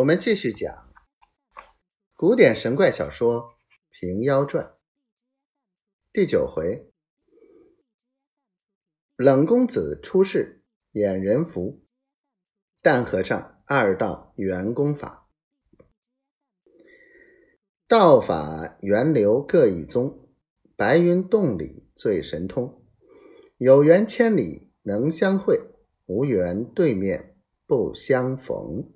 我们继续讲古典神怪小说《平妖传》第九回：冷公子出世演人符，但和尚二道圆功法。道法源流各一宗，白云洞里最神通。有缘千里能相会，无缘对面不相逢。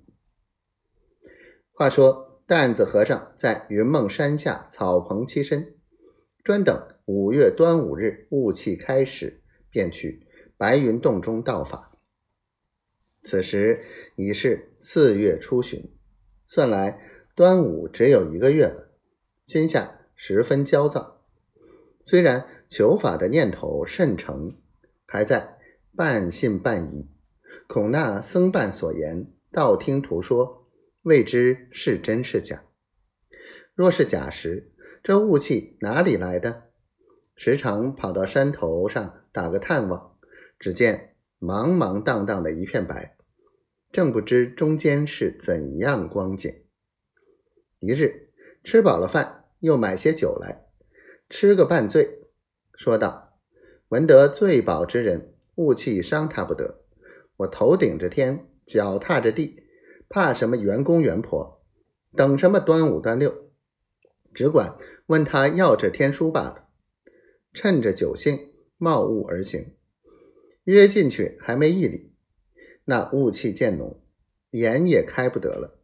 话说，担子和尚在云梦山下草棚栖身，专等五月端午日雾气开始，便去白云洞中道法。此时已是四月初旬，算来端午只有一个月了，心下十分焦躁。虽然求法的念头甚诚，还在半信半疑，恐那僧伴所言道听途说。未知是真是假。若是假时，这雾气哪里来的？时常跑到山头上打个探望，只见茫茫荡荡的一片白，正不知中间是怎样光景。一日吃饱了饭，又买些酒来，吃个半醉，说道：“闻得醉饱之人，雾气伤他不得。我头顶着天，脚踏着地。”怕什么员公员婆？等什么端午端六？只管问他要这天书罢了。趁着酒兴，冒雾而行。约进去还没一里，那雾气渐浓，眼也开不得了，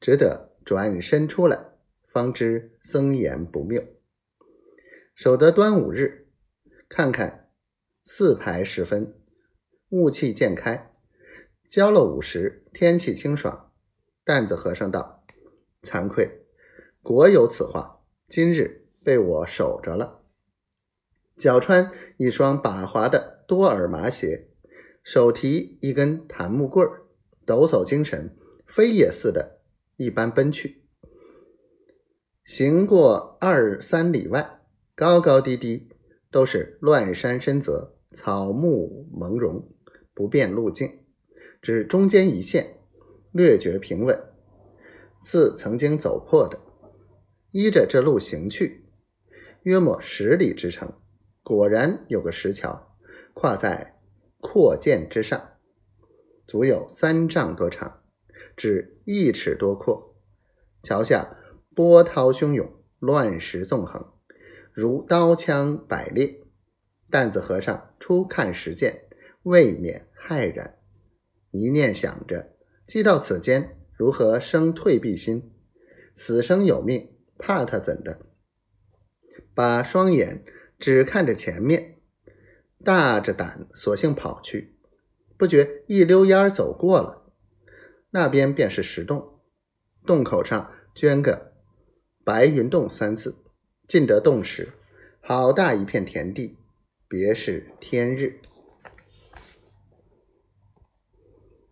只得转身出来，方知僧言不谬。守得端午日，看看四排时分，雾气渐开，交了午时，天气清爽。担子和尚道：“惭愧，果有此话。今日被我守着了。脚穿一双把滑的多尔麻鞋，手提一根檀木棍儿，抖擞精神，飞也似的，一般奔去。行过二三里外，高高低低都是乱山深泽，草木蒙茸，不变路径，只中间一线。”略觉平稳，似曾经走破的。依着这路行去，约莫十里之程，果然有个石桥，跨在阔涧之上，足有三丈多长，只一尺多阔。桥下波涛汹涌，乱石纵横，如刀枪百裂。担子和尚初看时见，未免骇然，一念想着。既到此间，如何生退避心？死生有命，怕他怎的？把双眼只看着前面，大着胆，索性跑去。不觉一溜烟儿走过了，那边便是石洞，洞口上镌个“白云洞”三字。进得洞时，好大一片田地，别是天日。